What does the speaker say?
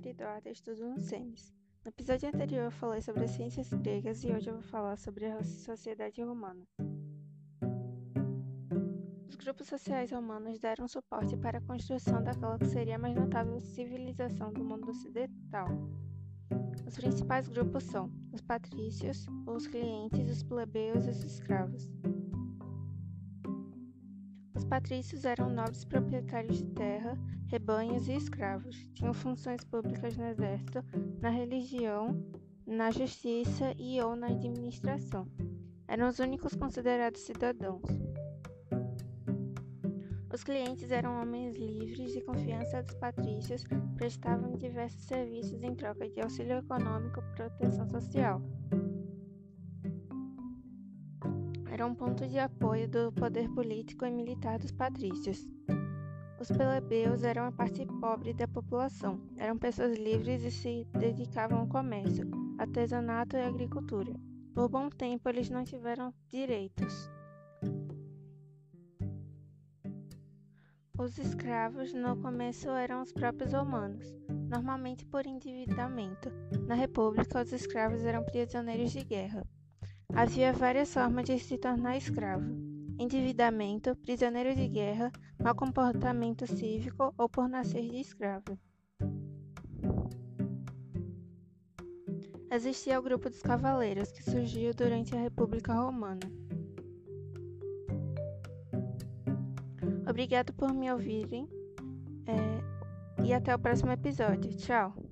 quarta estudo no SEMES. No episódio anterior eu falei sobre as ciências gregas e hoje eu vou falar sobre a sociedade romana. Os grupos sociais romanos deram suporte para a construção daquela que seria a mais notável civilização do mundo ocidental. Os principais grupos são os patrícios, os clientes, os plebeus e os escravos. Os patrícios eram nobres proprietários de terra, rebanhos e escravos. Tinham funções públicas no exército, na religião, na justiça e ou na administração. Eram os únicos considerados cidadãos. Os clientes eram homens livres de confiança dos patrícios, prestavam diversos serviços em troca de auxílio econômico e proteção social. Era um ponto de apoio do poder político e militar dos patrícios. Os plebeus eram a parte pobre da população. Eram pessoas livres e se dedicavam ao comércio, artesanato e agricultura. Por bom tempo, eles não tiveram direitos. Os escravos no começo eram os próprios romanos, normalmente por endividamento. Na República, os escravos eram prisioneiros de guerra. Havia várias formas de se tornar escravo: endividamento, prisioneiro de guerra, mau comportamento cívico ou por nascer de escravo. Existia o grupo dos cavaleiros, que surgiu durante a República Romana. Obrigado por me ouvirem é, e até o próximo episódio. Tchau!